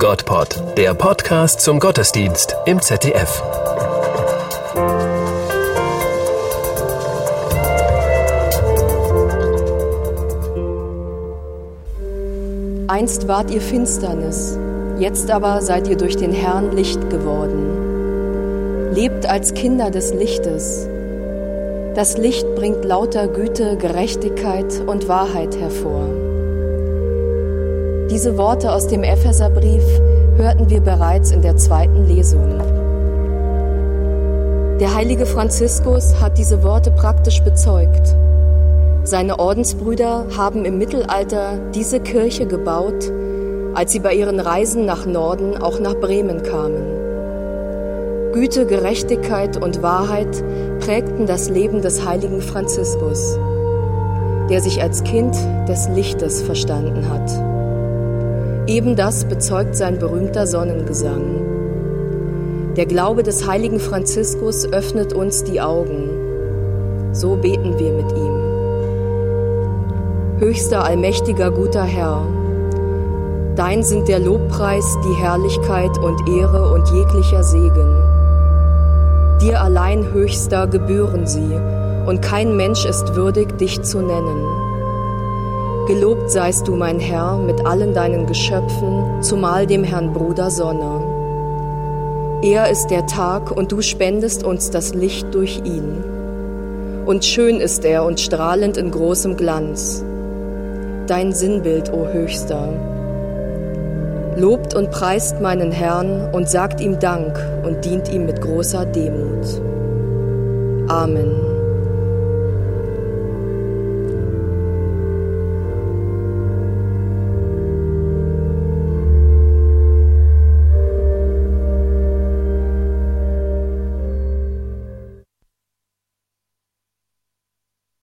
Gottpod, der Podcast zum Gottesdienst im ZDF. Einst wart ihr Finsternis, jetzt aber seid ihr durch den Herrn Licht geworden. Lebt als Kinder des Lichtes. Das Licht bringt lauter Güte, Gerechtigkeit und Wahrheit hervor. Diese Worte aus dem Epheserbrief hörten wir bereits in der zweiten Lesung. Der heilige Franziskus hat diese Worte praktisch bezeugt. Seine Ordensbrüder haben im Mittelalter diese Kirche gebaut, als sie bei ihren Reisen nach Norden auch nach Bremen kamen. Güte, Gerechtigkeit und Wahrheit prägten das Leben des heiligen Franziskus, der sich als Kind des Lichtes verstanden hat. Eben das bezeugt sein berühmter Sonnengesang. Der Glaube des heiligen Franziskus öffnet uns die Augen. So beten wir mit ihm. Höchster, allmächtiger, guter Herr, dein sind der Lobpreis, die Herrlichkeit und Ehre und jeglicher Segen. Dir allein, Höchster, gebühren sie, und kein Mensch ist würdig, dich zu nennen. Gelobt seist du, mein Herr, mit allen deinen Geschöpfen, zumal dem Herrn Bruder Sonne. Er ist der Tag und du spendest uns das Licht durch ihn. Und schön ist er und strahlend in großem Glanz. Dein Sinnbild, o Höchster. Lobt und preist meinen Herrn und sagt ihm Dank und dient ihm mit großer Demut. Amen.